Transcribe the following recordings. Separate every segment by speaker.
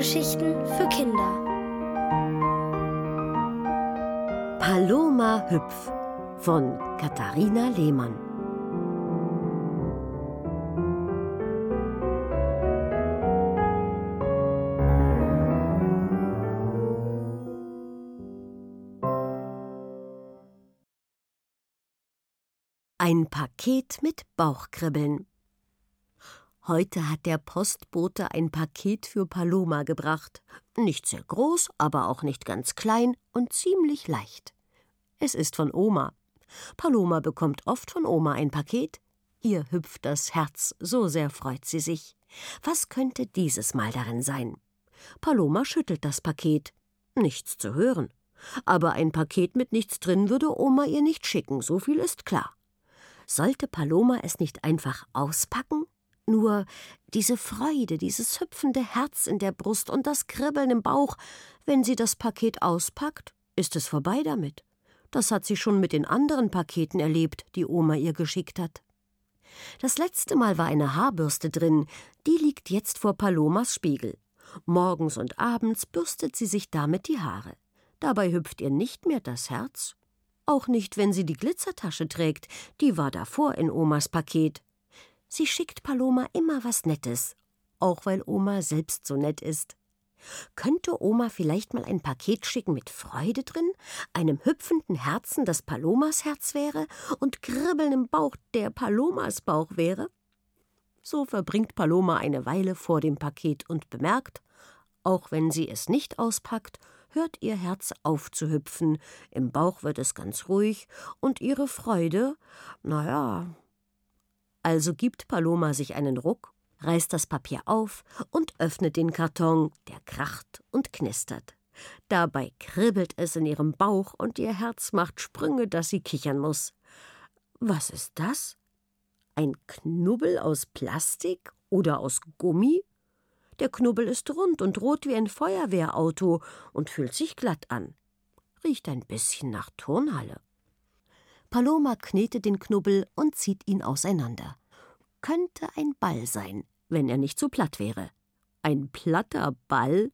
Speaker 1: Hörgeschichten für Kinder.
Speaker 2: Paloma Hüpf von Katharina Lehmann. Ein Paket mit Bauchkribbeln. Heute hat der Postbote ein Paket für Paloma gebracht. Nicht sehr groß, aber auch nicht ganz klein und ziemlich leicht. Es ist von Oma. Paloma bekommt oft von Oma ein Paket. Ihr hüpft das Herz, so sehr freut sie sich. Was könnte dieses Mal darin sein? Paloma schüttelt das Paket. Nichts zu hören. Aber ein Paket mit nichts drin würde Oma ihr nicht schicken, so viel ist klar. Sollte Paloma es nicht einfach auspacken? Nur diese Freude, dieses hüpfende Herz in der Brust und das Kribbeln im Bauch, wenn sie das Paket auspackt, ist es vorbei damit. Das hat sie schon mit den anderen Paketen erlebt, die Oma ihr geschickt hat. Das letzte Mal war eine Haarbürste drin, die liegt jetzt vor Palomas Spiegel. Morgens und abends bürstet sie sich damit die Haare. Dabei hüpft ihr nicht mehr das Herz. Auch nicht, wenn sie die Glitzertasche trägt, die war davor in Omas Paket. Sie schickt Paloma immer was Nettes, auch weil Oma selbst so nett ist. Könnte Oma vielleicht mal ein Paket schicken mit Freude drin, einem hüpfenden Herzen, das Palomas Herz wäre, und Kribbeln im Bauch, der Palomas Bauch wäre? So verbringt Paloma eine Weile vor dem Paket und bemerkt, auch wenn sie es nicht auspackt, hört ihr Herz auf zu hüpfen, im Bauch wird es ganz ruhig, und ihre Freude, na ja, also gibt Paloma sich einen Ruck, reißt das Papier auf und öffnet den Karton, der kracht und knistert. Dabei kribbelt es in ihrem Bauch und ihr Herz macht Sprünge, dass sie kichern muss. Was ist das? Ein Knubbel aus Plastik oder aus Gummi? Der Knubbel ist rund und rot wie ein Feuerwehrauto und fühlt sich glatt an. Riecht ein bisschen nach Turnhalle. Paloma knetet den Knubbel und zieht ihn auseinander. Könnte ein Ball sein, wenn er nicht so platt wäre. Ein platter Ball?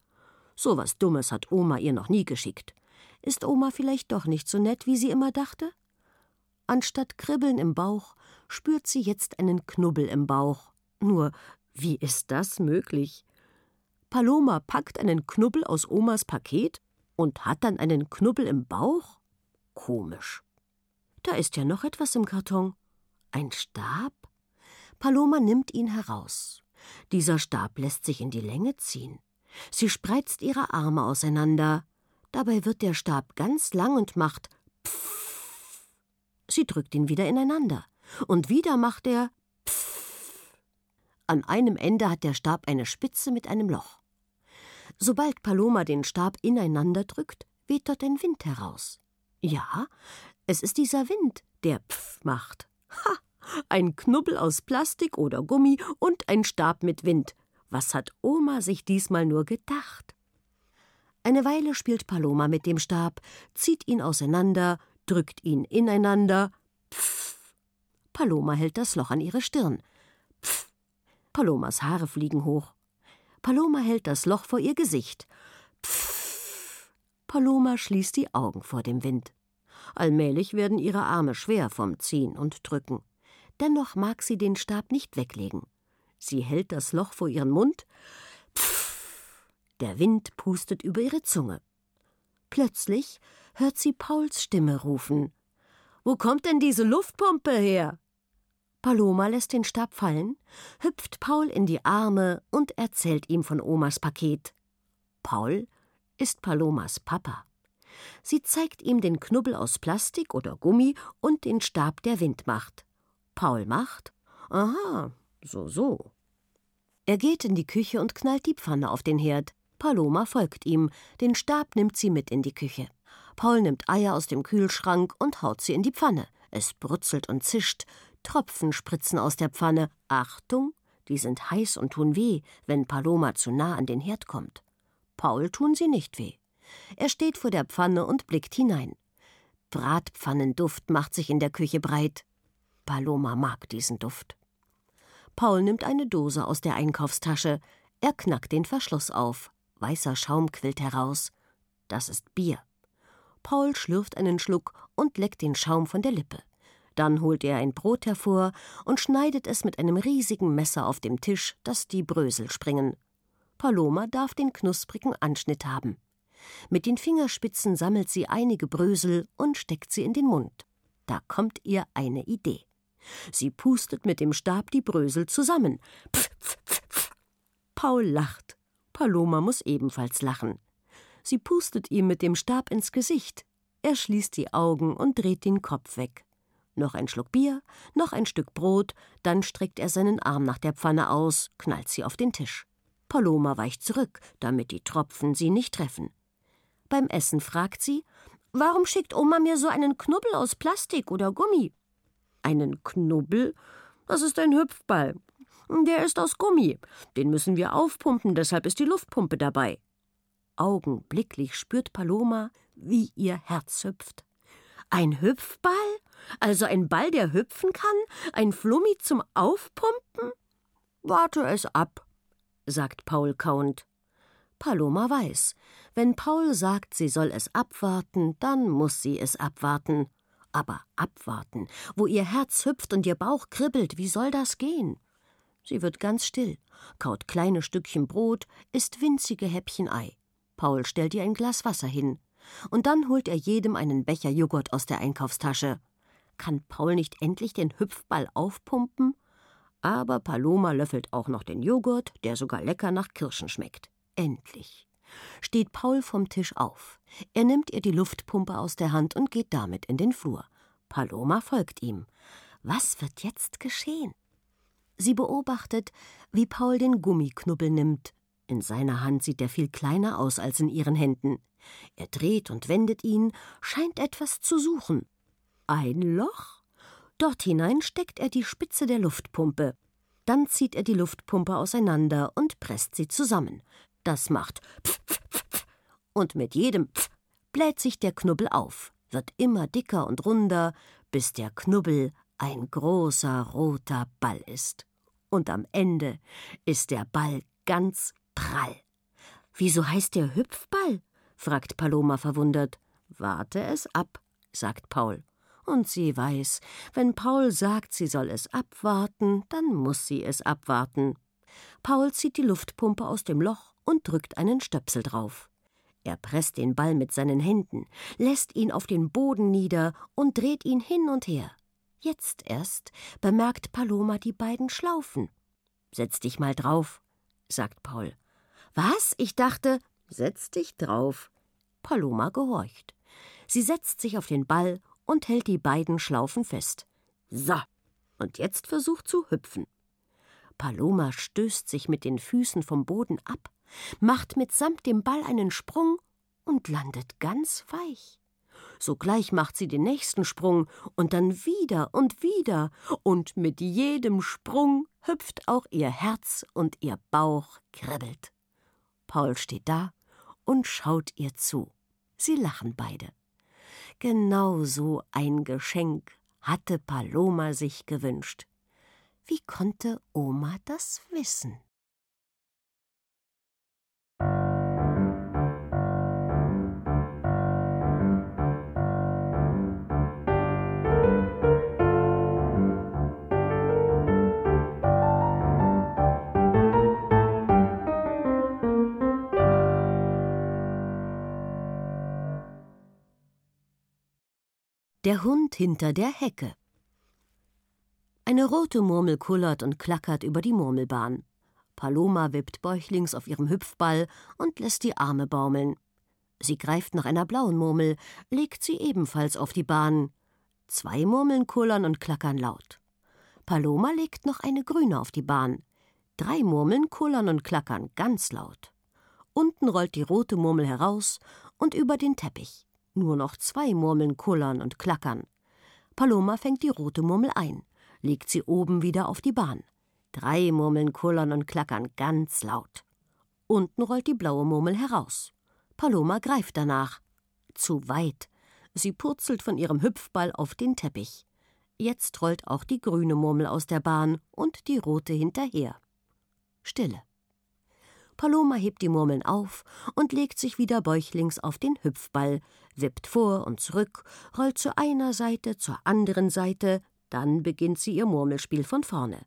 Speaker 2: So was Dummes hat Oma ihr noch nie geschickt. Ist Oma vielleicht doch nicht so nett, wie sie immer dachte? Anstatt Kribbeln im Bauch spürt sie jetzt einen Knubbel im Bauch. Nur, wie ist das möglich? Paloma packt einen Knubbel aus Omas Paket und hat dann einen Knubbel im Bauch? Komisch. Da ist ja noch etwas im Karton. Ein Stab? Paloma nimmt ihn heraus. Dieser Stab lässt sich in die Länge ziehen. Sie spreizt ihre Arme auseinander. Dabei wird der Stab ganz lang und macht Pfff. Sie drückt ihn wieder ineinander. Und wieder macht er Pfff. An einem Ende hat der Stab eine Spitze mit einem Loch. Sobald Paloma den Stab ineinander drückt, weht dort ein Wind heraus. Ja, es ist dieser Wind, der Pff macht. Ha! Ein Knubbel aus Plastik oder Gummi und ein Stab mit Wind. Was hat Oma sich diesmal nur gedacht? Eine Weile spielt Paloma mit dem Stab, zieht ihn auseinander, drückt ihn ineinander. Pff. Paloma hält das Loch an ihre Stirn. Pff. Palomas Haare fliegen hoch. Paloma hält das Loch vor ihr Gesicht. Pff. Paloma schließt die Augen vor dem Wind. Allmählich werden ihre Arme schwer vom Ziehen und Drücken. Dennoch mag sie den Stab nicht weglegen. Sie hält das Loch vor ihren Mund. Pfff. Der Wind pustet über ihre Zunge. Plötzlich hört sie Pauls Stimme rufen. Wo kommt denn diese Luftpumpe her? Paloma lässt den Stab fallen, hüpft Paul in die Arme und erzählt ihm von Omas Paket. Paul ist Palomas Papa. Sie zeigt ihm den Knubbel aus Plastik oder Gummi und den Stab, der Wind macht. Paul macht. Aha, so, so. Er geht in die Küche und knallt die Pfanne auf den Herd. Paloma folgt ihm. Den Stab nimmt sie mit in die Küche. Paul nimmt Eier aus dem Kühlschrank und haut sie in die Pfanne. Es brutzelt und zischt. Tropfen spritzen aus der Pfanne. Achtung, die sind heiß und tun weh, wenn Paloma zu nah an den Herd kommt. Paul tun sie nicht weh. Er steht vor der Pfanne und blickt hinein. Bratpfannenduft macht sich in der Küche breit. Paloma mag diesen Duft. Paul nimmt eine Dose aus der Einkaufstasche. Er knackt den Verschluss auf. Weißer Schaum quillt heraus. Das ist Bier. Paul schlürft einen Schluck und leckt den Schaum von der Lippe. Dann holt er ein Brot hervor und schneidet es mit einem riesigen Messer auf dem Tisch, dass die Brösel springen. Paloma darf den knusprigen Anschnitt haben. Mit den Fingerspitzen sammelt sie einige Brösel und steckt sie in den Mund. Da kommt ihr eine Idee. Sie pustet mit dem Stab die Brösel zusammen. Pff, pff, pff, Paul lacht. Paloma muss ebenfalls lachen. Sie pustet ihm mit dem Stab ins Gesicht. Er schließt die Augen und dreht den Kopf weg. Noch ein Schluck Bier, noch ein Stück Brot, dann streckt er seinen Arm nach der Pfanne aus, knallt sie auf den Tisch. Paloma weicht zurück, damit die Tropfen sie nicht treffen. Beim Essen fragt sie, warum schickt Oma mir so einen Knubbel aus Plastik oder Gummi? Einen Knubbel? Das ist ein Hüpfball. Der ist aus Gummi. Den müssen wir aufpumpen, deshalb ist die Luftpumpe dabei. Augenblicklich spürt Paloma, wie ihr Herz hüpft. Ein Hüpfball? Also ein Ball, der hüpfen kann? Ein Flummi zum Aufpumpen? Warte es ab, sagt Paul kauend. Paloma weiß, wenn Paul sagt, sie soll es abwarten, dann muss sie es abwarten. Aber abwarten, wo ihr Herz hüpft und ihr Bauch kribbelt, wie soll das gehen? Sie wird ganz still, kaut kleine Stückchen Brot, isst winzige Häppchen Ei. Paul stellt ihr ein Glas Wasser hin. Und dann holt er jedem einen Becher Joghurt aus der Einkaufstasche. Kann Paul nicht endlich den Hüpfball aufpumpen? Aber Paloma löffelt auch noch den Joghurt, der sogar lecker nach Kirschen schmeckt. Endlich. Steht Paul vom Tisch auf. Er nimmt ihr die Luftpumpe aus der Hand und geht damit in den Flur. Paloma folgt ihm. Was wird jetzt geschehen? Sie beobachtet, wie Paul den Gummiknubbel nimmt. In seiner Hand sieht er viel kleiner aus als in ihren Händen. Er dreht und wendet ihn, scheint etwas zu suchen. Ein Loch? Dort hinein steckt er die Spitze der Luftpumpe. Dann zieht er die Luftpumpe auseinander und presst sie zusammen. Das macht pf, pf, pf, und mit jedem pf bläht sich der Knubbel auf, wird immer dicker und runder, bis der Knubbel ein großer roter Ball ist. Und am Ende ist der Ball ganz prall. Wieso heißt der Hüpfball? fragt Paloma verwundert. Warte es ab, sagt Paul. Und sie weiß, wenn Paul sagt, sie soll es abwarten, dann muss sie es abwarten. Paul zieht die Luftpumpe aus dem Loch und drückt einen Stöpsel drauf. Er presst den Ball mit seinen Händen, lässt ihn auf den Boden nieder und dreht ihn hin und her. Jetzt erst bemerkt Paloma die beiden Schlaufen. Setz dich mal drauf, sagt Paul. Was? Ich dachte, setz dich drauf. Paloma gehorcht. Sie setzt sich auf den Ball und hält die beiden Schlaufen fest. So, und jetzt versucht zu hüpfen. Paloma stößt sich mit den Füßen vom Boden ab, macht mitsamt dem Ball einen Sprung und landet ganz weich. Sogleich macht sie den nächsten Sprung und dann wieder und wieder, und mit jedem Sprung hüpft auch ihr Herz und ihr Bauch kribbelt. Paul steht da und schaut ihr zu. Sie lachen beide. Genau so ein Geschenk hatte Paloma sich gewünscht. Wie konnte Oma das wissen? Der Hund hinter der Hecke. Eine rote Murmel kullert und klackert über die Murmelbahn. Paloma wippt bäuchlings auf ihrem Hüpfball und lässt die Arme baumeln. Sie greift nach einer blauen Murmel, legt sie ebenfalls auf die Bahn. Zwei Murmeln kullern und klackern laut. Paloma legt noch eine grüne auf die Bahn. Drei Murmeln kullern und klackern ganz laut. Unten rollt die rote Murmel heraus und über den Teppich. Nur noch zwei Murmeln kullern und klackern. Paloma fängt die rote Murmel ein, legt sie oben wieder auf die Bahn. Drei Murmeln kullern und klackern ganz laut. Unten rollt die blaue Murmel heraus. Paloma greift danach. Zu weit. Sie purzelt von ihrem Hüpfball auf den Teppich. Jetzt rollt auch die grüne Murmel aus der Bahn und die rote hinterher. Stille. Paloma hebt die Murmeln auf und legt sich wieder bäuchlings auf den Hüpfball, wippt vor und zurück, rollt zu einer Seite, zur anderen Seite, dann beginnt sie ihr Murmelspiel von vorne.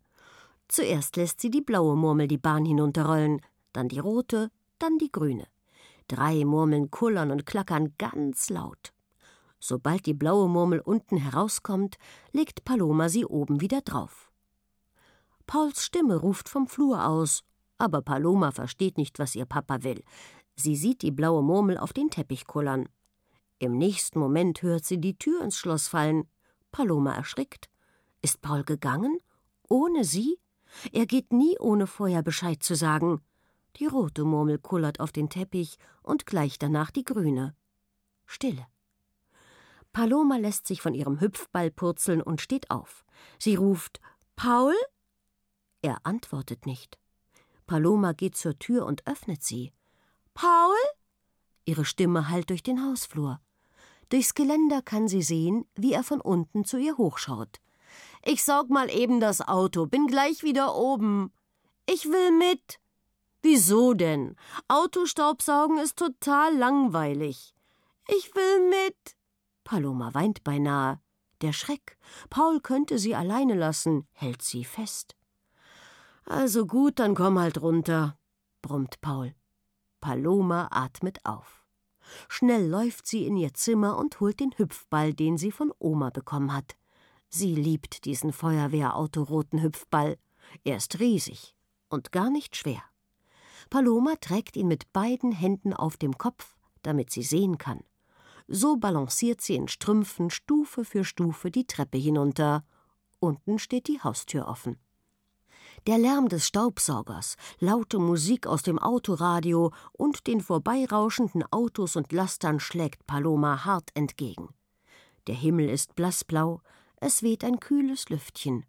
Speaker 2: Zuerst lässt sie die blaue Murmel die Bahn hinunterrollen, dann die rote, dann die grüne. Drei Murmeln kullern und klackern ganz laut. Sobald die blaue Murmel unten herauskommt, legt Paloma sie oben wieder drauf. Pauls Stimme ruft vom Flur aus, aber Paloma versteht nicht, was ihr Papa will. Sie sieht die blaue Murmel auf den Teppich kullern. Im nächsten Moment hört sie die Tür ins Schloss fallen. Paloma erschrickt. Ist Paul gegangen? Ohne sie? Er geht nie, ohne vorher Bescheid zu sagen. Die rote Murmel kullert auf den Teppich und gleich danach die grüne. Stille. Paloma lässt sich von ihrem Hüpfball purzeln und steht auf. Sie ruft Paul? Er antwortet nicht. Paloma geht zur Tür und öffnet sie. Paul? Ihre Stimme hallt durch den Hausflur. Durchs Geländer kann sie sehen, wie er von unten zu ihr hochschaut. Ich saug mal eben das Auto, bin gleich wieder oben. Ich will mit. Wieso denn? Autostaubsaugen ist total langweilig. Ich will mit. Paloma weint beinahe. Der Schreck, Paul könnte sie alleine lassen, hält sie fest. Also gut, dann komm halt runter, brummt Paul. Paloma atmet auf. Schnell läuft sie in ihr Zimmer und holt den Hüpfball, den sie von Oma bekommen hat. Sie liebt diesen Feuerwehrautoroten Hüpfball. Er ist riesig und gar nicht schwer. Paloma trägt ihn mit beiden Händen auf dem Kopf, damit sie sehen kann. So balanciert sie in Strümpfen Stufe für Stufe die Treppe hinunter. Unten steht die Haustür offen. Der Lärm des Staubsaugers, laute Musik aus dem Autoradio und den vorbeirauschenden Autos und Lastern schlägt Paloma hart entgegen. Der Himmel ist blassblau, es weht ein kühles Lüftchen.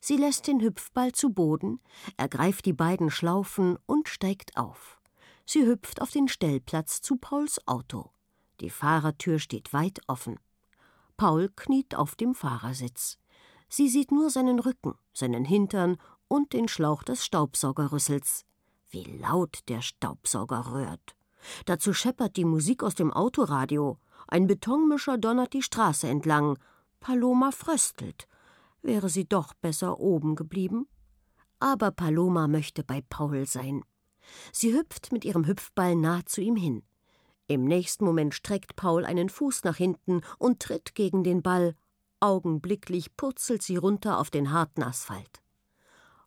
Speaker 2: Sie lässt den Hüpfball zu Boden, ergreift die beiden Schlaufen und steigt auf. Sie hüpft auf den Stellplatz zu Pauls Auto. Die Fahrertür steht weit offen. Paul kniet auf dem Fahrersitz. Sie sieht nur seinen Rücken, seinen Hintern und den Schlauch des Staubsaugerrüssels. Wie laut der Staubsauger rührt. Dazu scheppert die Musik aus dem Autoradio. Ein Betonmischer donnert die Straße entlang. Paloma fröstelt. Wäre sie doch besser oben geblieben? Aber Paloma möchte bei Paul sein. Sie hüpft mit ihrem Hüpfball nah zu ihm hin. Im nächsten Moment streckt Paul einen Fuß nach hinten und tritt gegen den Ball. Augenblicklich purzelt sie runter auf den harten Asphalt.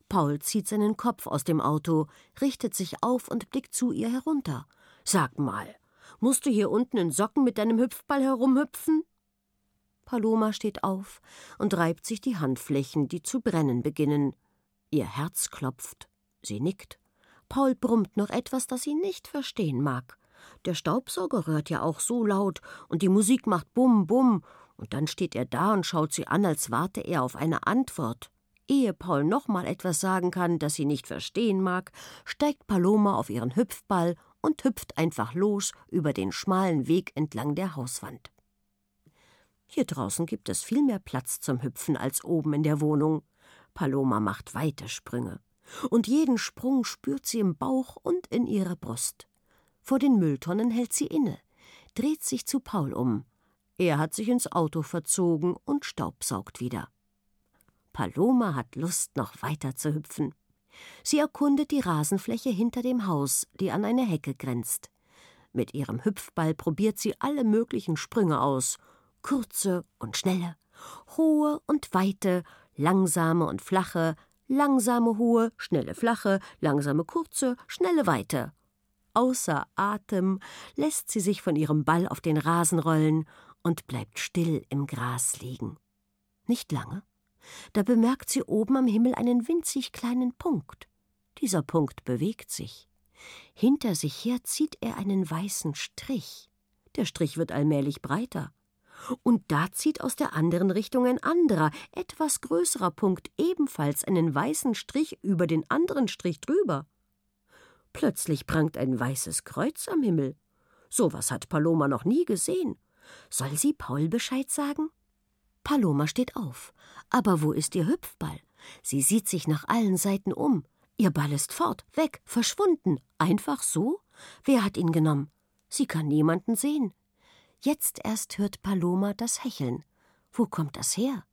Speaker 2: Paul zieht seinen Kopf aus dem Auto, richtet sich auf und blickt zu ihr herunter. Sag mal, musst du hier unten in Socken mit deinem Hüpfball herumhüpfen? Paloma steht auf und reibt sich die Handflächen, die zu brennen beginnen. Ihr Herz klopft. Sie nickt. Paul brummt noch etwas, das sie nicht verstehen mag. Der Staubsauger rührt ja auch so laut und die Musik macht Bum, Bum. Und dann steht er da und schaut sie an, als warte er auf eine Antwort. Ehe Paul noch mal etwas sagen kann, das sie nicht verstehen mag, steigt Paloma auf ihren Hüpfball und hüpft einfach los über den schmalen Weg entlang der Hauswand. Hier draußen gibt es viel mehr Platz zum Hüpfen als oben in der Wohnung. Paloma macht weite Sprünge. Und jeden Sprung spürt sie im Bauch und in ihrer Brust. Vor den Mülltonnen hält sie inne, dreht sich zu Paul um. Er hat sich ins Auto verzogen und staubsaugt wieder. Paloma hat Lust, noch weiter zu hüpfen. Sie erkundet die Rasenfläche hinter dem Haus, die an eine Hecke grenzt. Mit ihrem Hüpfball probiert sie alle möglichen Sprünge aus. Kurze und schnelle, hohe und weite, langsame und flache, langsame hohe, schnelle flache, langsame kurze, schnelle weite außer Atem, lässt sie sich von ihrem Ball auf den Rasen rollen und bleibt still im Gras liegen. Nicht lange. Da bemerkt sie oben am Himmel einen winzig kleinen Punkt. Dieser Punkt bewegt sich. Hinter sich her zieht er einen weißen Strich. Der Strich wird allmählich breiter. Und da zieht aus der anderen Richtung ein anderer, etwas größerer Punkt ebenfalls einen weißen Strich über den anderen Strich drüber. Plötzlich prangt ein weißes Kreuz am Himmel. So was hat Paloma noch nie gesehen. Soll sie Paul Bescheid sagen? Paloma steht auf. Aber wo ist ihr Hüpfball? Sie sieht sich nach allen Seiten um. Ihr Ball ist fort, weg, verschwunden. Einfach so? Wer hat ihn genommen? Sie kann niemanden sehen. Jetzt erst hört Paloma das Hecheln. Wo kommt das her?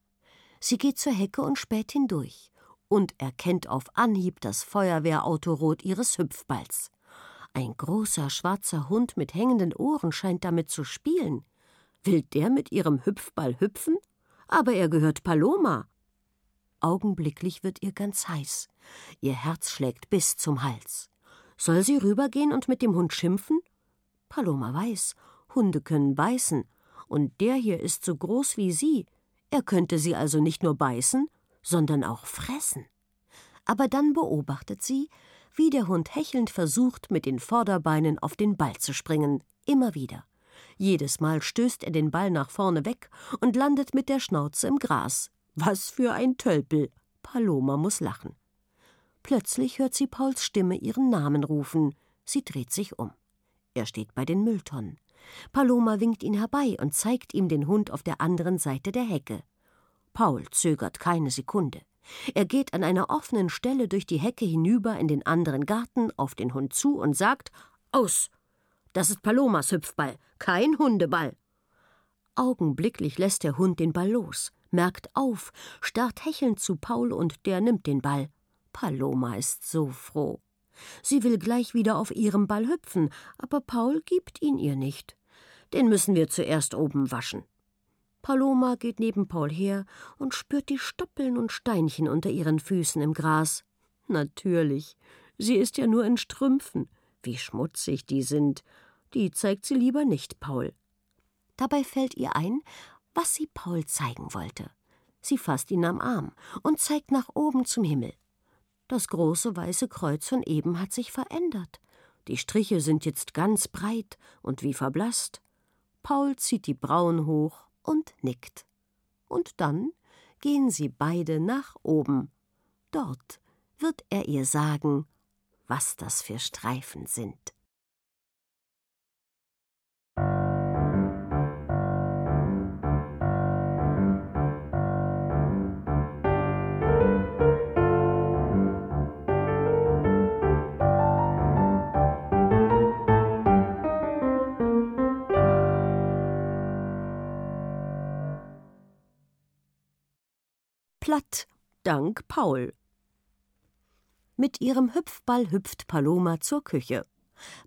Speaker 2: Sie geht zur Hecke und späht hindurch und erkennt auf Anhieb das Feuerwehrautorot ihres Hüpfballs. Ein großer schwarzer Hund mit hängenden Ohren scheint damit zu spielen. Will der mit ihrem Hüpfball hüpfen? Aber er gehört Paloma. Augenblicklich wird ihr ganz heiß. Ihr Herz schlägt bis zum Hals. Soll sie rübergehen und mit dem Hund schimpfen? Paloma weiß, Hunde können beißen, und der hier ist so groß wie sie. Er könnte sie also nicht nur beißen, sondern auch fressen. Aber dann beobachtet sie, wie der Hund hechelnd versucht, mit den Vorderbeinen auf den Ball zu springen, immer wieder. Jedes Mal stößt er den Ball nach vorne weg und landet mit der Schnauze im Gras. Was für ein Tölpel! Paloma muss lachen. Plötzlich hört sie Pauls Stimme ihren Namen rufen. Sie dreht sich um. Er steht bei den Mülltonnen. Paloma winkt ihn herbei und zeigt ihm den Hund auf der anderen Seite der Hecke. Paul zögert keine Sekunde. Er geht an einer offenen Stelle durch die Hecke hinüber in den anderen Garten auf den Hund zu und sagt Aus. Das ist Palomas Hüpfball, kein Hundeball. Augenblicklich lässt der Hund den Ball los, merkt auf, starrt hechelnd zu Paul und der nimmt den Ball. Paloma ist so froh. Sie will gleich wieder auf ihrem Ball hüpfen, aber Paul gibt ihn ihr nicht. Den müssen wir zuerst oben waschen. Paloma geht neben Paul her und spürt die Stoppeln und Steinchen unter ihren Füßen im Gras. Natürlich, sie ist ja nur in Strümpfen. Wie schmutzig die sind. Die zeigt sie lieber nicht Paul. Dabei fällt ihr ein, was sie Paul zeigen wollte. Sie fasst ihn am Arm und zeigt nach oben zum Himmel. Das große weiße Kreuz von eben hat sich verändert. Die Striche sind jetzt ganz breit und wie verblasst. Paul zieht die Brauen hoch und nickt. Und dann gehen sie beide nach oben. Dort wird er ihr sagen, was das für Streifen sind. platt, dank Paul. Mit ihrem Hüpfball hüpft Paloma zur Küche.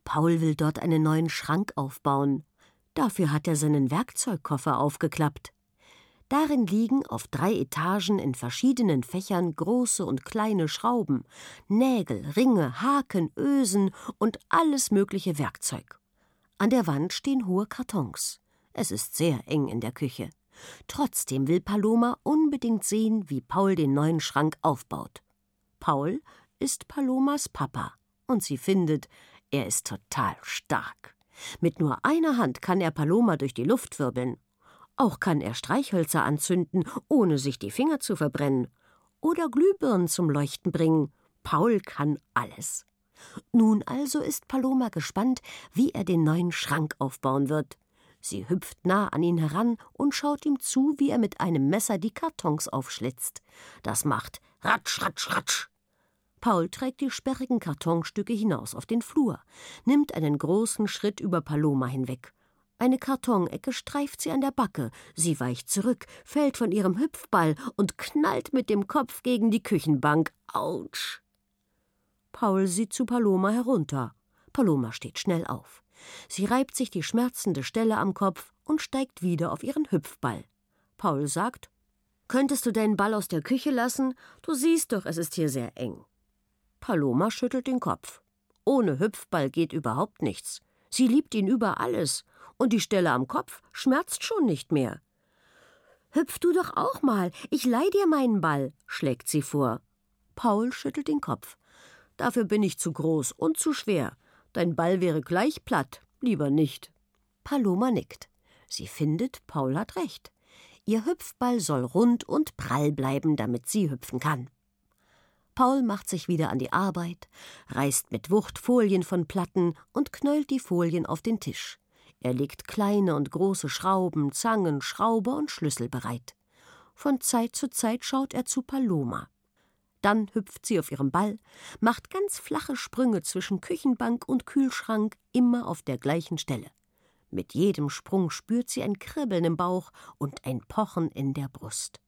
Speaker 2: Paul will dort einen neuen Schrank aufbauen. Dafür hat er seinen Werkzeugkoffer aufgeklappt. Darin liegen auf drei Etagen in verschiedenen Fächern große und kleine Schrauben, Nägel, Ringe, Haken, Ösen und alles mögliche Werkzeug. An der Wand stehen hohe Kartons. Es ist sehr eng in der Küche. Trotzdem will Paloma unbedingt sehen, wie Paul den neuen Schrank aufbaut. Paul ist Palomas Papa und sie findet, er ist total stark. Mit nur einer Hand kann er Paloma durch die Luft wirbeln. Auch kann er Streichhölzer anzünden, ohne sich die Finger zu verbrennen. Oder Glühbirnen zum Leuchten bringen. Paul kann alles. Nun also ist Paloma gespannt, wie er den neuen Schrank aufbauen wird. Sie hüpft nah an ihn heran und schaut ihm zu, wie er mit einem Messer die Kartons aufschlitzt. Das macht Ratsch, Ratsch, Ratsch. Paul trägt die sperrigen Kartonstücke hinaus auf den Flur, nimmt einen großen Schritt über Paloma hinweg. Eine Kartonecke streift sie an der Backe, sie weicht zurück, fällt von ihrem Hüpfball und knallt mit dem Kopf gegen die Küchenbank. Autsch! Paul sieht zu Paloma herunter. Paloma steht schnell auf. Sie reibt sich die schmerzende Stelle am Kopf und steigt wieder auf ihren Hüpfball. Paul sagt: Könntest du deinen Ball aus der Küche lassen? Du siehst doch, es ist hier sehr eng. Paloma schüttelt den Kopf. Ohne Hüpfball geht überhaupt nichts. Sie liebt ihn über alles, und die Stelle am Kopf schmerzt schon nicht mehr. Hüpf du doch auch mal, ich leih dir meinen Ball, schlägt sie vor. Paul schüttelt den Kopf. Dafür bin ich zu groß und zu schwer. Dein Ball wäre gleich platt, lieber nicht. Paloma nickt. Sie findet, Paul hat recht. Ihr Hüpfball soll rund und prall bleiben, damit sie hüpfen kann. Paul macht sich wieder an die Arbeit, reißt mit Wucht Folien von Platten und knäult die Folien auf den Tisch. Er legt kleine und große Schrauben, Zangen, Schrauber und Schlüssel bereit. Von Zeit zu Zeit schaut er zu Paloma. Dann hüpft sie auf ihrem Ball, macht ganz flache Sprünge zwischen Küchenbank und Kühlschrank, immer auf der gleichen Stelle. Mit jedem Sprung spürt sie ein Kribbeln im Bauch und ein Pochen in der Brust.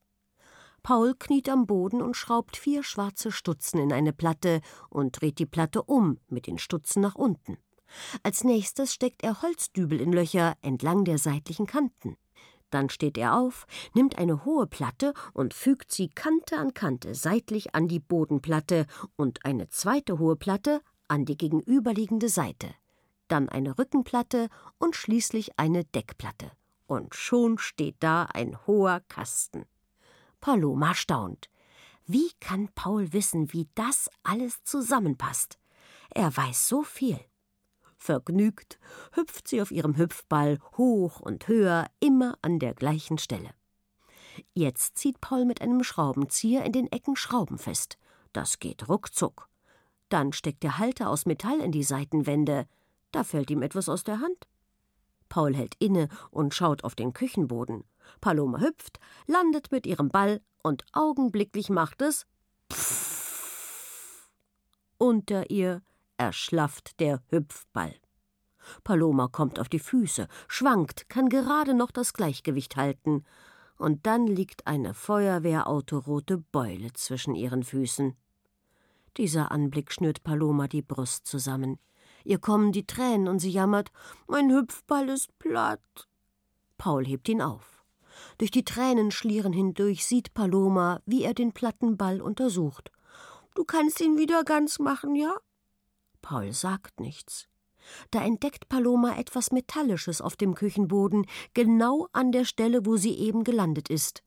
Speaker 2: Paul kniet am Boden und schraubt vier schwarze Stutzen in eine Platte und dreht die Platte um mit den Stutzen nach unten. Als nächstes steckt er Holzdübel in Löcher entlang der seitlichen Kanten. Dann steht er auf, nimmt eine hohe Platte und fügt sie Kante an Kante seitlich an die Bodenplatte und eine zweite hohe Platte an die gegenüberliegende Seite, dann eine Rückenplatte und schließlich eine Deckplatte. Und schon steht da ein hoher Kasten. Paloma staunt. Wie kann Paul wissen, wie das alles zusammenpasst? Er weiß so viel. Vergnügt hüpft sie auf ihrem Hüpfball hoch und höher, immer an der gleichen Stelle. Jetzt zieht Paul mit einem Schraubenzieher in den Ecken Schrauben fest. Das geht ruckzuck. Dann steckt der Halter aus Metall in die Seitenwände. Da fällt ihm etwas aus der Hand. Paul hält inne und schaut auf den Küchenboden. Paloma hüpft, landet mit ihrem Ball und augenblicklich macht es Pfff. Unter ihr erschlafft der Hüpfball. Paloma kommt auf die Füße, schwankt, kann gerade noch das Gleichgewicht halten. Und dann liegt eine feuerwehrauto-rote Beule zwischen ihren Füßen. Dieser Anblick schnürt Paloma die Brust zusammen. Ihr kommen die Tränen und sie jammert: Mein Hüpfball ist platt. Paul hebt ihn auf. Durch die Tränenschlieren hindurch sieht Paloma, wie er den platten Ball untersucht. Du kannst ihn wieder ganz machen, ja? Paul sagt nichts. Da entdeckt Paloma etwas Metallisches auf dem Küchenboden, genau an der Stelle, wo sie eben gelandet ist.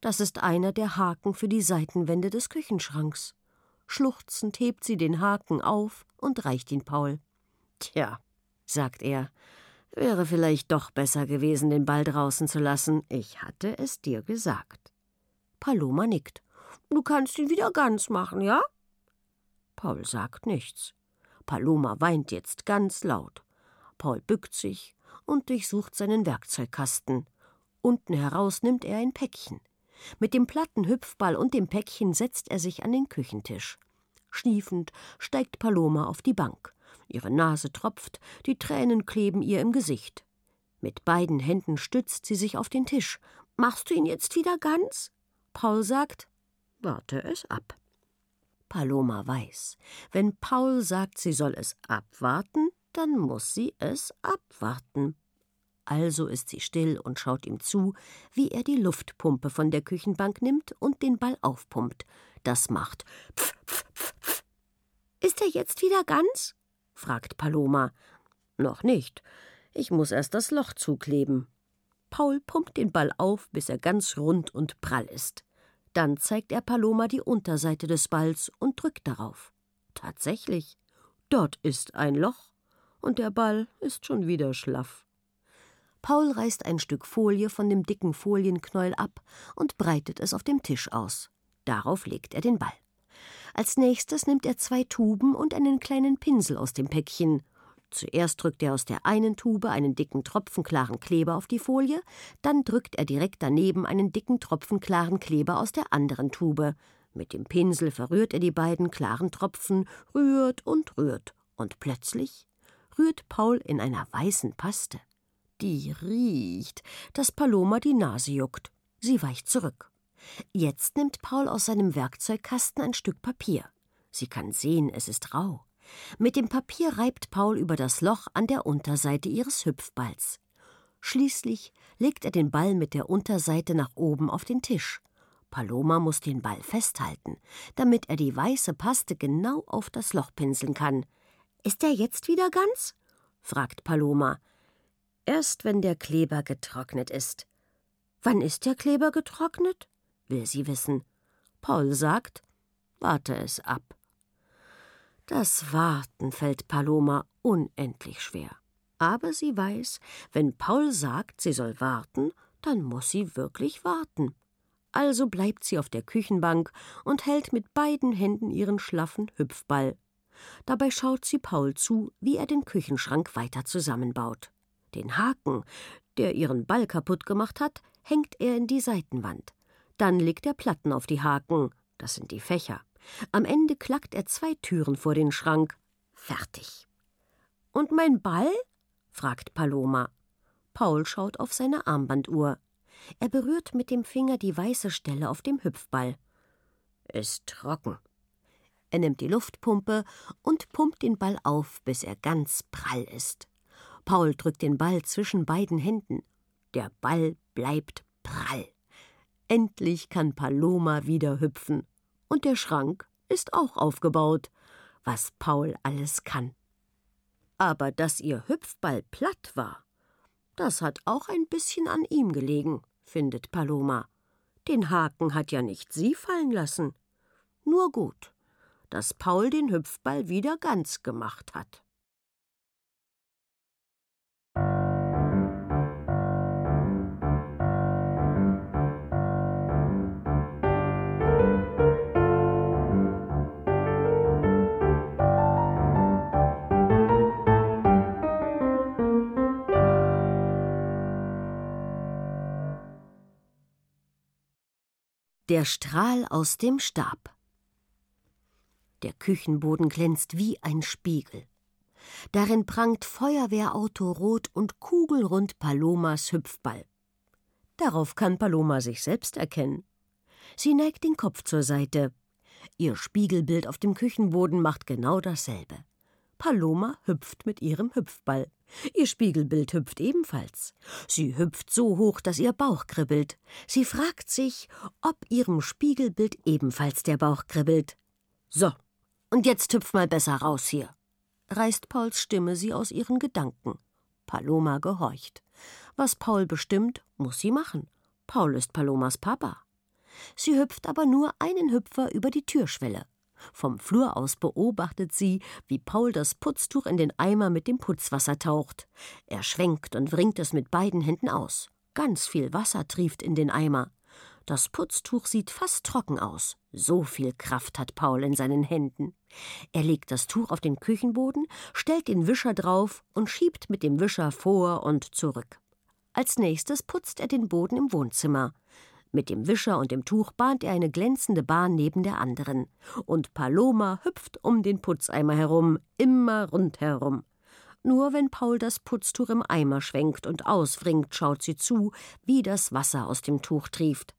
Speaker 2: Das ist einer der Haken für die Seitenwände des Küchenschranks. Schluchzend hebt sie den Haken auf und reicht ihn Paul. Tja, sagt er, wäre vielleicht doch besser gewesen, den Ball draußen zu lassen. Ich hatte es dir gesagt. Paloma nickt. Du kannst ihn wieder ganz machen, ja? Paul sagt nichts. Paloma weint jetzt ganz laut. Paul bückt sich und durchsucht seinen Werkzeugkasten. Unten heraus nimmt er ein Päckchen. Mit dem platten Hüpfball und dem Päckchen setzt er sich an den Küchentisch. Schniefend steigt Paloma auf die Bank. Ihre Nase tropft, die Tränen kleben ihr im Gesicht. Mit beiden Händen stützt sie sich auf den Tisch. Machst du ihn jetzt wieder ganz? Paul sagt, warte es ab. Paloma weiß, wenn Paul sagt, sie soll es abwarten, dann muss sie es abwarten. Also ist sie still und schaut ihm zu, wie er die Luftpumpe von der Küchenbank nimmt und den Ball aufpumpt. Das macht pf, pf, pf, pf. Ist er jetzt wieder ganz? Fragt Paloma. Noch nicht. Ich muss erst das Loch zukleben. Paul pumpt den Ball auf, bis er ganz rund und prall ist. Dann zeigt er Paloma die Unterseite des Balls und drückt darauf. Tatsächlich, dort ist ein Loch, und der Ball ist schon wieder schlaff. Paul reißt ein Stück Folie von dem dicken Folienknäuel ab und breitet es auf dem Tisch aus. Darauf legt er den Ball. Als nächstes nimmt er zwei Tuben und einen kleinen Pinsel aus dem Päckchen Zuerst drückt er aus der einen Tube einen dicken Tropfen klaren Kleber auf die Folie, dann drückt er direkt daneben einen dicken Tropfen klaren Kleber aus der anderen Tube. Mit dem Pinsel verrührt er die beiden klaren Tropfen, rührt und rührt, und plötzlich rührt Paul in einer weißen Paste. Die riecht, dass Paloma die Nase juckt. Sie weicht zurück. Jetzt nimmt Paul aus seinem Werkzeugkasten ein Stück Papier. Sie kann sehen, es ist rau. Mit dem Papier reibt Paul über das Loch an der Unterseite ihres Hüpfballs. Schließlich legt er den Ball mit der Unterseite nach oben auf den Tisch. Paloma muss den Ball festhalten, damit er die weiße Paste genau auf das Loch pinseln kann. Ist er jetzt wieder ganz? fragt Paloma. Erst wenn der Kleber getrocknet ist. Wann ist der Kleber getrocknet? Will sie wissen. Paul sagt, warte es ab. Das Warten fällt Paloma unendlich schwer. Aber sie weiß, wenn Paul sagt, sie soll warten, dann muss sie wirklich warten. Also bleibt sie auf der Küchenbank und hält mit beiden Händen ihren schlaffen Hüpfball. Dabei schaut sie Paul zu, wie er den Küchenschrank weiter zusammenbaut. Den Haken, der ihren Ball kaputt gemacht hat, hängt er in die Seitenwand. Dann legt er Platten auf die Haken, das sind die Fächer. Am Ende klackt er zwei Türen vor den Schrank. Fertig. Und mein Ball? fragt Paloma. Paul schaut auf seine Armbanduhr. Er berührt mit dem Finger die weiße Stelle auf dem Hüpfball. Ist trocken. Er nimmt die Luftpumpe und pumpt den Ball auf, bis er ganz prall ist. Paul drückt den Ball zwischen beiden Händen. Der Ball bleibt prall. Endlich kann Paloma wieder hüpfen. Und der Schrank ist auch aufgebaut, was Paul alles kann. Aber dass ihr Hüpfball platt war, das hat auch ein bisschen an ihm gelegen, findet Paloma. Den Haken hat ja nicht sie fallen lassen. Nur gut, dass Paul den Hüpfball wieder ganz gemacht hat. Der Strahl aus dem Stab. Der Küchenboden glänzt wie ein Spiegel. Darin prangt Feuerwehrauto rot und kugelrund Palomas Hüpfball. Darauf kann Paloma sich selbst erkennen. Sie neigt den Kopf zur Seite. Ihr Spiegelbild auf dem Küchenboden macht genau dasselbe. Paloma hüpft mit ihrem Hüpfball. Ihr Spiegelbild hüpft ebenfalls. Sie hüpft so hoch, dass ihr Bauch kribbelt. Sie fragt sich, ob ihrem Spiegelbild ebenfalls der Bauch kribbelt. So, und jetzt hüpf mal besser raus hier, reißt Pauls Stimme sie aus ihren Gedanken. Paloma gehorcht. Was Paul bestimmt, muss sie machen. Paul ist Palomas Papa. Sie hüpft aber nur einen Hüpfer über die Türschwelle. Vom Flur aus beobachtet sie, wie Paul das Putztuch in den Eimer mit dem Putzwasser taucht. Er schwenkt und wringt es mit beiden Händen aus. Ganz viel Wasser trieft in den Eimer. Das Putztuch sieht fast trocken aus. So viel Kraft hat Paul in seinen Händen. Er legt das Tuch auf den Küchenboden, stellt den Wischer drauf und schiebt mit dem Wischer vor und zurück. Als nächstes putzt er den Boden im Wohnzimmer. Mit dem Wischer und dem Tuch bahnt er eine glänzende Bahn neben der anderen. Und Paloma hüpft um den Putzeimer herum, immer rundherum. Nur wenn Paul das Putztuch im Eimer schwenkt und auswringt, schaut sie zu, wie das Wasser aus dem Tuch trieft.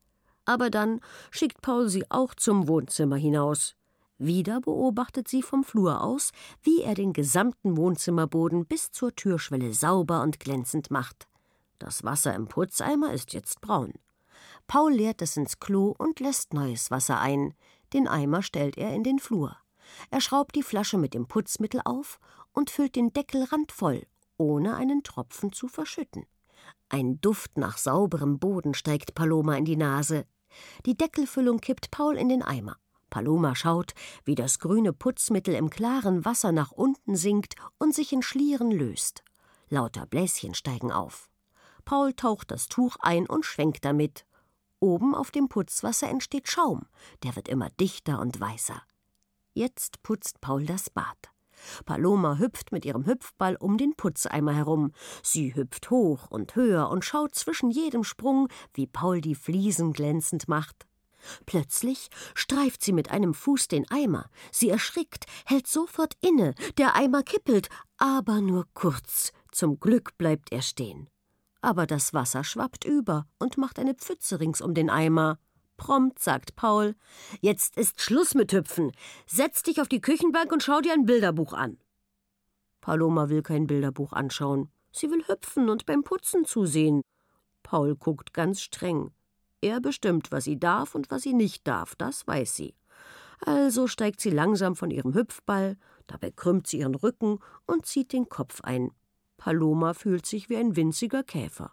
Speaker 2: Aber dann schickt Paul sie auch zum Wohnzimmer hinaus. Wieder beobachtet sie vom Flur aus, wie er den gesamten Wohnzimmerboden bis zur Türschwelle sauber und glänzend macht. Das Wasser im Putzeimer ist jetzt braun. Paul leert es ins Klo und lässt neues Wasser ein. Den Eimer stellt er in den Flur. Er schraubt die Flasche mit dem Putzmittel auf und füllt den Deckel randvoll, ohne einen Tropfen zu verschütten. Ein Duft nach sauberem Boden steigt Paloma in die Nase. Die Deckelfüllung kippt Paul in den Eimer. Paloma schaut, wie das grüne Putzmittel im klaren Wasser nach unten sinkt und sich in Schlieren löst. Lauter Bläschen steigen auf. Paul taucht das Tuch ein und schwenkt damit. Oben auf dem Putzwasser entsteht Schaum, der wird immer dichter und weißer. Jetzt putzt Paul das Bad. Paloma hüpft mit ihrem Hüpfball um den Putzeimer herum. Sie hüpft hoch und höher und schaut zwischen jedem Sprung, wie Paul die Fliesen glänzend macht. Plötzlich streift sie mit einem Fuß den Eimer. Sie erschrickt, hält sofort inne. Der Eimer kippelt, aber nur kurz. Zum Glück bleibt er stehen aber das Wasser schwappt über und macht eine Pfütze rings um den Eimer. Prompt sagt Paul: Jetzt ist Schluss mit Hüpfen. Setz dich auf die Küchenbank und schau dir ein Bilderbuch an. Paloma will kein Bilderbuch anschauen. Sie will hüpfen und beim Putzen zusehen. Paul guckt ganz streng. Er bestimmt, was sie darf und was sie nicht darf, das weiß sie. Also steigt sie langsam von ihrem Hüpfball, dabei krümmt sie ihren Rücken und zieht den Kopf ein. Paloma fühlt sich wie ein winziger Käfer.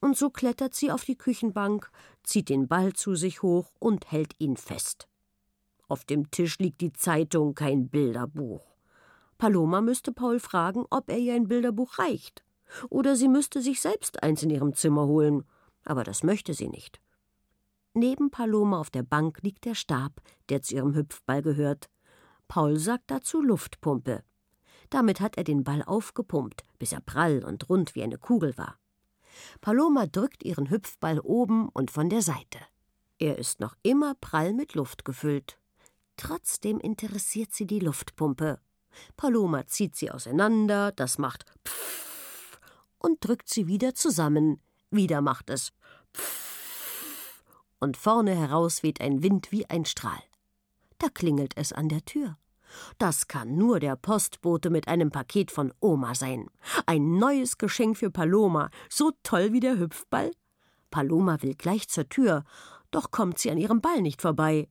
Speaker 2: Und so klettert sie auf die Küchenbank, zieht den Ball zu sich hoch und hält ihn fest. Auf dem Tisch liegt die Zeitung, kein Bilderbuch. Paloma müsste Paul fragen, ob er ihr ein Bilderbuch reicht. Oder sie müsste sich selbst eins in ihrem Zimmer holen. Aber das möchte sie nicht. Neben Paloma auf der Bank liegt der Stab, der zu ihrem Hüpfball gehört. Paul sagt dazu Luftpumpe. Damit hat er den Ball aufgepumpt, bis er prall und rund wie eine Kugel war. Paloma drückt ihren Hüpfball oben und von der Seite. Er ist noch immer prall mit Luft gefüllt. Trotzdem interessiert sie die Luftpumpe. Paloma zieht sie auseinander, das macht Pfff und drückt sie wieder zusammen. Wieder macht es Pfff und vorne heraus weht ein Wind wie ein Strahl. Da klingelt es an der Tür. Das kann nur der Postbote mit einem Paket von Oma sein. Ein neues Geschenk für Paloma, so toll wie der Hüpfball. Paloma will gleich zur Tür, doch kommt sie an ihrem Ball nicht vorbei.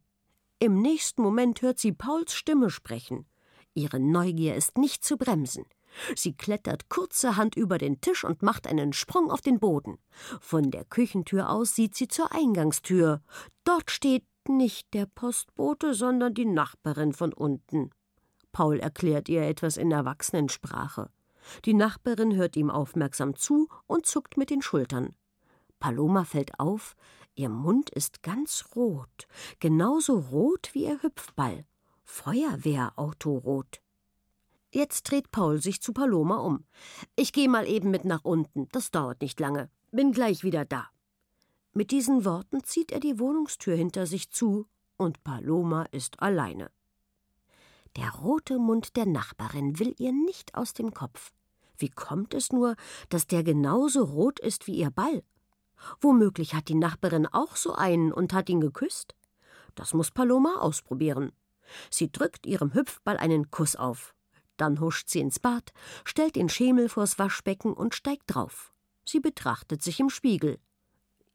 Speaker 2: Im nächsten Moment hört sie Pauls Stimme sprechen. Ihre Neugier ist nicht zu bremsen. Sie klettert kurzerhand über den Tisch und macht einen Sprung auf den Boden. Von der Küchentür aus sieht sie zur Eingangstür. Dort steht nicht der Postbote, sondern die Nachbarin von unten. Paul erklärt ihr etwas in Erwachsenensprache. Die Nachbarin hört ihm aufmerksam zu und zuckt mit den Schultern. Paloma fällt auf, ihr Mund ist ganz rot, genauso rot wie ihr Hüpfball. Feuerwehrautorot. Jetzt dreht Paul sich zu Paloma um. Ich gehe mal eben mit nach unten, das dauert nicht lange. Bin gleich wieder da. Mit diesen Worten zieht er die Wohnungstür hinter sich zu, und Paloma ist alleine. Der rote Mund der Nachbarin will ihr nicht aus dem Kopf. Wie kommt es nur, dass der genauso rot ist wie ihr Ball? Womöglich hat die Nachbarin auch so einen und hat ihn geküsst? Das muss Paloma ausprobieren. Sie drückt ihrem Hüpfball einen Kuss auf. Dann huscht sie ins Bad, stellt den Schemel vors Waschbecken und steigt drauf. Sie betrachtet sich im Spiegel.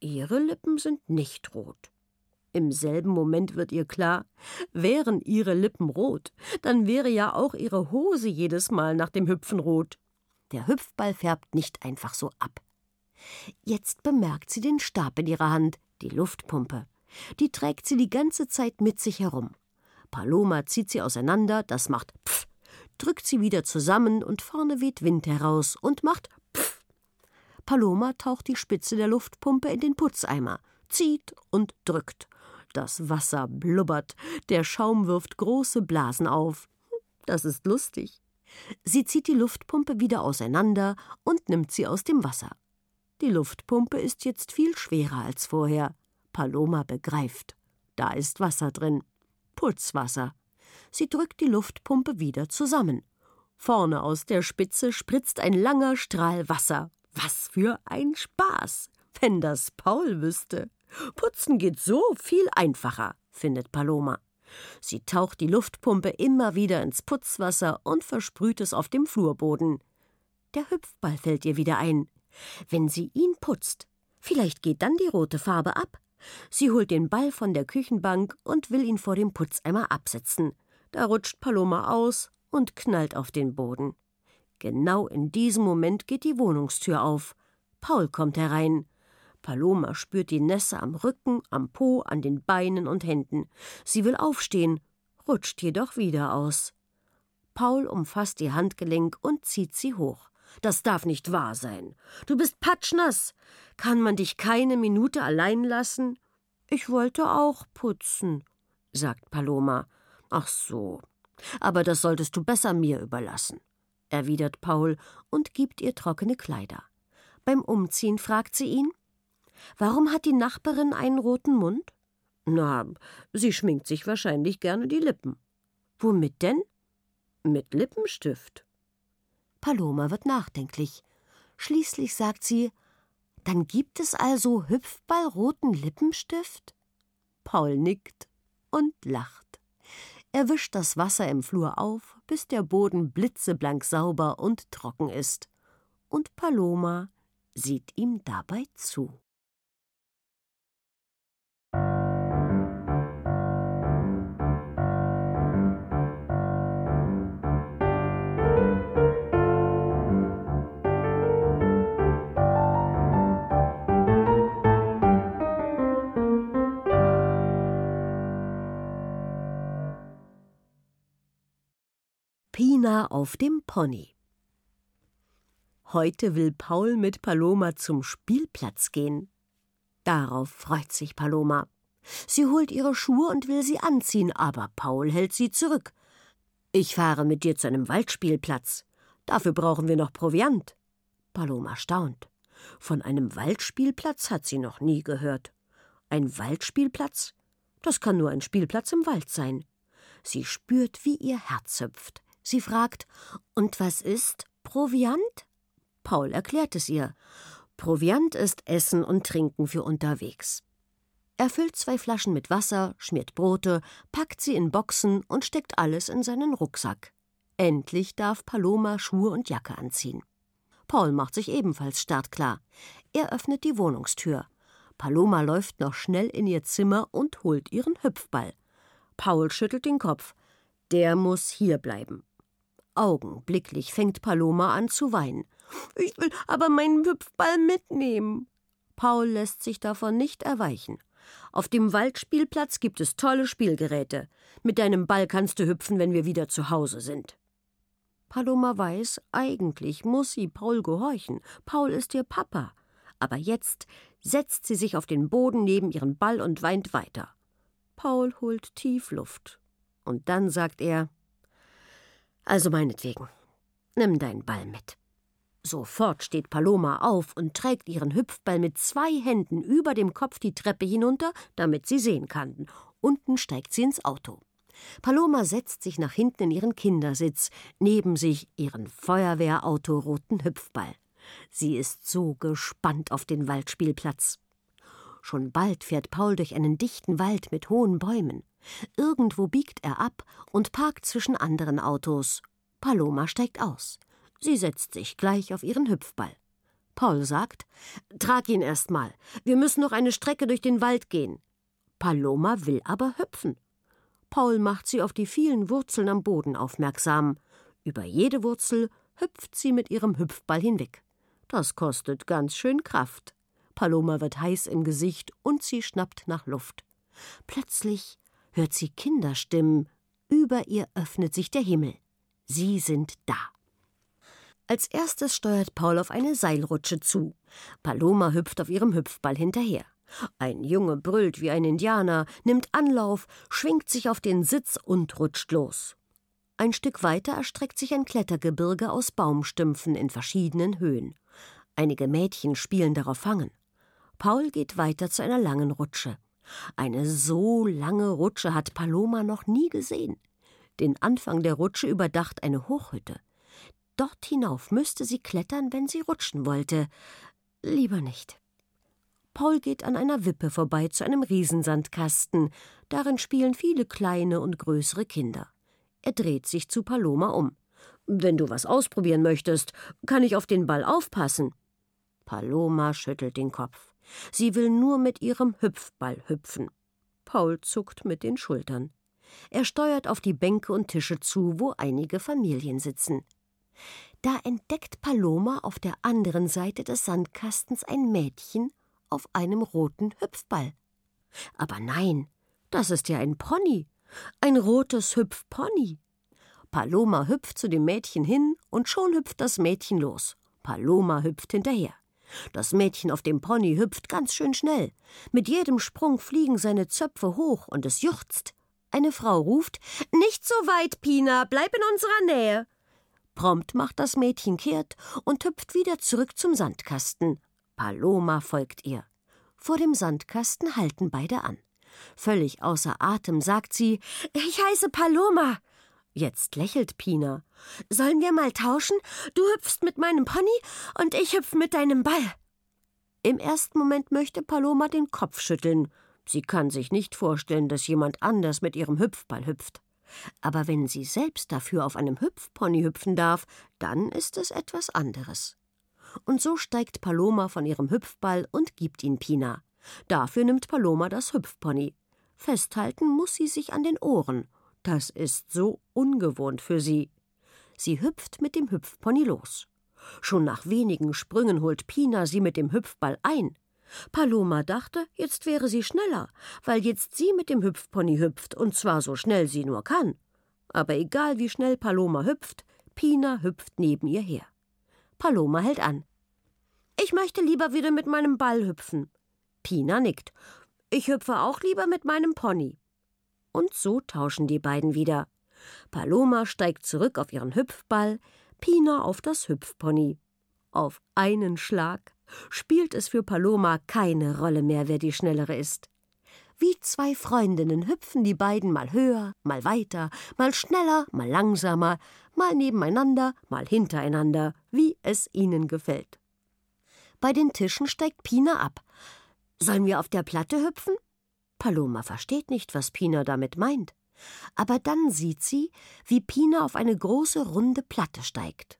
Speaker 2: Ihre Lippen sind nicht rot. Im selben Moment wird ihr klar, wären ihre Lippen rot, dann wäre ja auch ihre Hose jedes Mal nach dem Hüpfen rot. Der Hüpfball färbt nicht einfach so ab. Jetzt bemerkt sie den Stab in ihrer Hand, die Luftpumpe. Die trägt sie die ganze Zeit mit sich herum. Paloma zieht sie auseinander, das macht Pff, drückt sie wieder zusammen und vorne weht Wind heraus und macht. Paloma taucht die Spitze der Luftpumpe in den Putzeimer, zieht und drückt. Das Wasser blubbert, der Schaum wirft große Blasen auf. Das ist lustig. Sie zieht die Luftpumpe wieder auseinander und nimmt sie aus dem Wasser. Die Luftpumpe ist jetzt viel schwerer als vorher. Paloma begreift. Da ist Wasser drin. Putzwasser. Sie drückt die Luftpumpe wieder zusammen. Vorne aus der Spitze spritzt ein langer Strahl Wasser. Was für ein Spaß! Wenn das Paul wüsste. Putzen geht so viel einfacher, findet Paloma. Sie taucht die Luftpumpe immer wieder ins Putzwasser und versprüht es auf dem Flurboden. Der Hüpfball fällt ihr wieder ein. Wenn sie ihn putzt, vielleicht geht dann die rote Farbe ab. Sie holt den Ball von der Küchenbank und will ihn vor dem Putzeimer absetzen. Da rutscht Paloma aus und knallt auf den Boden. Genau in diesem Moment geht die Wohnungstür auf. Paul kommt herein. Paloma spürt die Nässe am Rücken, am Po, an den Beinen und Händen. Sie will aufstehen, rutscht jedoch wieder aus. Paul umfasst ihr Handgelenk und zieht sie hoch. Das darf nicht wahr sein. Du bist patschnass. Kann man dich keine Minute allein lassen? Ich wollte auch putzen, sagt Paloma. Ach so. Aber das solltest du besser mir überlassen, erwidert Paul und gibt ihr trockene Kleider. Beim Umziehen fragt sie ihn: Warum hat die Nachbarin einen roten Mund? Na, sie schminkt sich wahrscheinlich gerne die Lippen. Womit denn? Mit Lippenstift. Paloma wird nachdenklich. Schließlich sagt sie: Dann gibt es also hüpfballroten Lippenstift? Paul nickt und lacht. Er wischt das Wasser im Flur auf, bis der Boden blitzeblank sauber und trocken ist. Und Paloma sieht ihm dabei zu. Pina auf dem Pony. Heute will Paul mit Paloma zum Spielplatz gehen. Darauf freut sich Paloma. Sie holt ihre Schuhe und will sie anziehen, aber Paul hält sie zurück. Ich fahre mit dir zu einem Waldspielplatz. Dafür brauchen wir noch Proviant. Paloma staunt. Von einem Waldspielplatz hat sie noch nie gehört. Ein Waldspielplatz? Das kann nur ein Spielplatz im Wald sein. Sie spürt, wie ihr Herz hüpft. Sie fragt: Und was ist Proviant? Paul erklärt es ihr. Proviant ist Essen und Trinken für unterwegs. Er füllt zwei Flaschen mit Wasser, schmiert Brote, packt sie in Boxen und steckt alles in seinen Rucksack. Endlich darf Paloma Schuhe und Jacke anziehen. Paul macht sich ebenfalls startklar. Er öffnet die Wohnungstür. Paloma läuft noch schnell in ihr Zimmer und holt ihren Hüpfball. Paul schüttelt den Kopf. Der muss hier bleiben. Augenblicklich fängt Paloma an zu weinen. Ich will aber meinen Hüpfball mitnehmen. Paul lässt sich davon nicht erweichen. Auf dem Waldspielplatz gibt es tolle Spielgeräte. Mit deinem Ball kannst du hüpfen, wenn wir wieder zu Hause sind. Paloma weiß, eigentlich muss sie Paul gehorchen. Paul ist ihr Papa. Aber jetzt setzt sie sich auf den Boden neben ihren Ball und weint weiter. Paul holt tief Luft. Und dann sagt er: Also meinetwegen, nimm deinen Ball mit. Sofort steht Paloma auf und trägt ihren Hüpfball mit zwei Händen über dem Kopf die Treppe hinunter, damit sie sehen kann. Unten steigt sie ins Auto. Paloma setzt sich nach hinten in ihren Kindersitz, neben sich ihren Feuerwehrauto-roten Hüpfball. Sie ist so gespannt auf den Waldspielplatz. Schon bald fährt Paul durch einen dichten Wald mit hohen Bäumen. Irgendwo biegt er ab und parkt zwischen anderen Autos. Paloma steigt aus. Sie setzt sich gleich auf ihren Hüpfball. Paul sagt: Trag ihn erst mal. Wir müssen noch eine Strecke durch den Wald gehen. Paloma will aber hüpfen. Paul macht sie auf die vielen Wurzeln am Boden aufmerksam. Über jede Wurzel hüpft sie mit ihrem Hüpfball hinweg. Das kostet ganz schön Kraft. Paloma wird heiß im Gesicht und sie schnappt nach Luft. Plötzlich hört sie Kinderstimmen. Über ihr öffnet sich der Himmel. Sie sind da. Als erstes steuert Paul auf eine Seilrutsche zu. Paloma hüpft auf ihrem Hüpfball hinterher. Ein Junge brüllt wie ein Indianer, nimmt Anlauf, schwingt sich auf den Sitz und rutscht los. Ein Stück weiter erstreckt sich ein Klettergebirge aus Baumstümpfen in verschiedenen Höhen. Einige Mädchen spielen darauf Fangen. Paul geht weiter zu einer langen Rutsche. Eine so lange Rutsche hat Paloma noch nie gesehen. Den Anfang der Rutsche überdacht eine Hochhütte. Dort hinauf müsste sie klettern, wenn sie rutschen wollte. Lieber nicht. Paul geht an einer Wippe vorbei zu einem Riesensandkasten. Darin spielen viele kleine und größere Kinder. Er dreht sich zu Paloma um. Wenn du was ausprobieren möchtest, kann ich auf den Ball aufpassen. Paloma schüttelt den Kopf. Sie will nur mit ihrem Hüpfball hüpfen. Paul zuckt mit den Schultern. Er steuert auf die Bänke und Tische zu, wo einige Familien sitzen. Da entdeckt Paloma auf der anderen Seite des Sandkastens ein Mädchen auf einem roten Hüpfball. Aber nein, das ist ja ein Pony, ein rotes Hüpfpony. Paloma hüpft zu dem Mädchen hin und schon hüpft das Mädchen los. Paloma hüpft hinterher. Das Mädchen auf dem Pony hüpft ganz schön schnell. Mit jedem Sprung fliegen seine Zöpfe hoch und es juchzt. Eine Frau ruft: Nicht so weit, Pina, bleib in unserer Nähe. Prompt macht das Mädchen kehrt und hüpft wieder zurück zum Sandkasten. Paloma folgt ihr. Vor dem Sandkasten halten beide an. Völlig außer Atem sagt sie: Ich heiße Paloma. Jetzt lächelt Pina. Sollen wir mal tauschen? Du hüpfst mit meinem Pony und ich hüpf mit deinem Ball. Im ersten Moment möchte Paloma den Kopf schütteln. Sie kann sich nicht vorstellen, dass jemand anders mit ihrem Hüpfball hüpft. Aber wenn sie selbst dafür auf einem Hüpfpony hüpfen darf, dann ist es etwas anderes. Und so steigt Paloma von ihrem Hüpfball und gibt ihn Pina. Dafür nimmt Paloma das Hüpfpony. Festhalten muss sie sich an den Ohren. Das ist so ungewohnt für sie. Sie hüpft mit dem Hüpfpony los. Schon nach wenigen Sprüngen holt Pina sie mit dem Hüpfball ein. Paloma dachte, jetzt wäre sie schneller, weil jetzt sie mit dem Hüpfpony hüpft, und zwar so schnell sie nur kann. Aber egal wie schnell Paloma hüpft, Pina hüpft neben ihr her. Paloma hält an. Ich möchte lieber wieder mit meinem Ball hüpfen. Pina nickt. Ich hüpfe auch lieber mit meinem Pony. Und so tauschen die beiden wieder. Paloma steigt zurück auf ihren Hüpfball, Pina auf das Hüpfpony. Auf einen Schlag spielt es für Paloma keine Rolle mehr, wer die Schnellere ist. Wie zwei Freundinnen hüpfen die beiden mal höher, mal weiter, mal schneller, mal langsamer, mal nebeneinander, mal hintereinander, wie es ihnen gefällt. Bei den Tischen steigt Pina ab. Sollen wir auf der Platte hüpfen? Paloma versteht nicht, was Pina damit meint. Aber dann sieht sie, wie Pina auf eine große runde Platte steigt.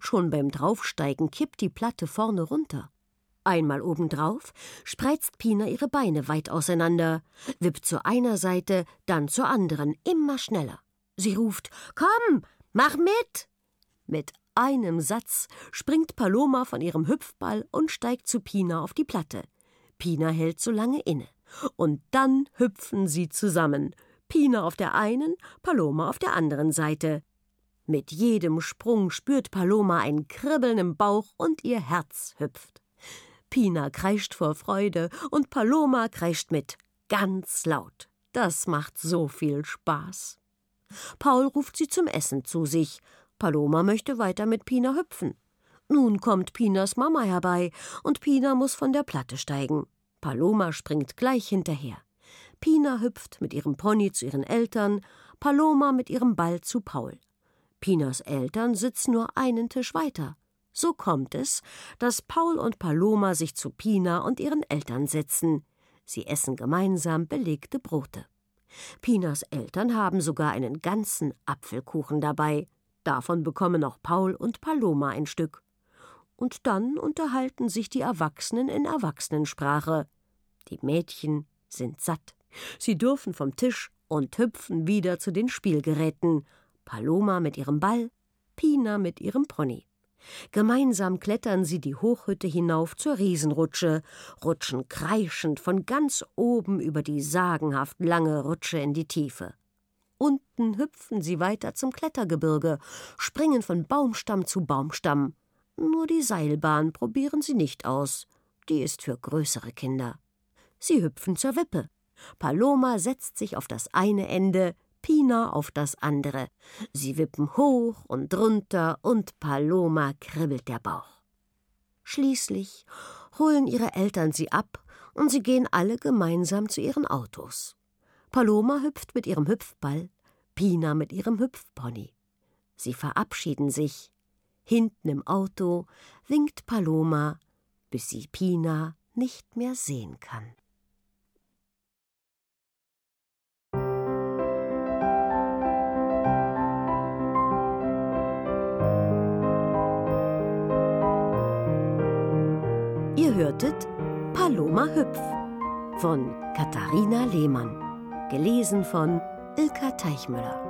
Speaker 2: Schon beim Draufsteigen kippt die Platte vorne runter. Einmal obendrauf spreizt Pina ihre Beine weit auseinander, wippt zu einer Seite, dann zur anderen, immer schneller. Sie ruft: Komm, mach mit! Mit einem Satz springt Paloma von ihrem Hüpfball und steigt zu Pina auf die Platte. Pina hält so lange inne. Und dann hüpfen sie zusammen. Pina auf der einen, Paloma auf der anderen Seite. Mit jedem Sprung spürt Paloma ein Kribbeln im Bauch und ihr Herz hüpft. Pina kreischt vor Freude und Paloma kreischt mit, ganz laut. Das macht so viel Spaß. Paul ruft sie zum Essen zu sich. Paloma möchte weiter mit Pina hüpfen. Nun kommt Pinas Mama herbei und Pina muss von der Platte steigen. Paloma springt gleich hinterher. Pina hüpft mit ihrem Pony zu ihren Eltern, Paloma mit ihrem Ball zu Paul. Pinas Eltern sitzen nur einen Tisch weiter. So kommt es, dass Paul und Paloma sich zu Pina und ihren Eltern setzen. Sie essen gemeinsam belegte Brote. Pinas Eltern haben sogar einen ganzen Apfelkuchen dabei. Davon bekommen auch Paul und Paloma ein Stück. Und dann unterhalten sich die Erwachsenen in Erwachsenensprache. Die Mädchen sind satt. Sie dürfen vom Tisch und hüpfen wieder zu den Spielgeräten. Paloma mit ihrem Ball, Pina mit ihrem Pony. Gemeinsam klettern sie die Hochhütte hinauf zur Riesenrutsche, rutschen kreischend von ganz oben über die sagenhaft lange Rutsche in die Tiefe. Unten hüpfen sie weiter zum Klettergebirge, springen von Baumstamm zu Baumstamm. Nur die Seilbahn probieren sie nicht aus. Die ist für größere Kinder. Sie hüpfen zur Wippe. Paloma setzt sich auf das eine Ende, Pina auf das andere. Sie wippen hoch und runter und Paloma kribbelt der Bauch. Schließlich holen ihre Eltern sie ab und sie gehen alle gemeinsam zu ihren Autos. Paloma hüpft mit ihrem Hüpfball, Pina mit ihrem Hüpfpony. Sie verabschieden sich. Hinten im Auto winkt Paloma, bis sie Pina nicht mehr sehen kann. Ihr hörtet Paloma Hüpf von Katharina Lehmann, gelesen von Ilka Teichmüller.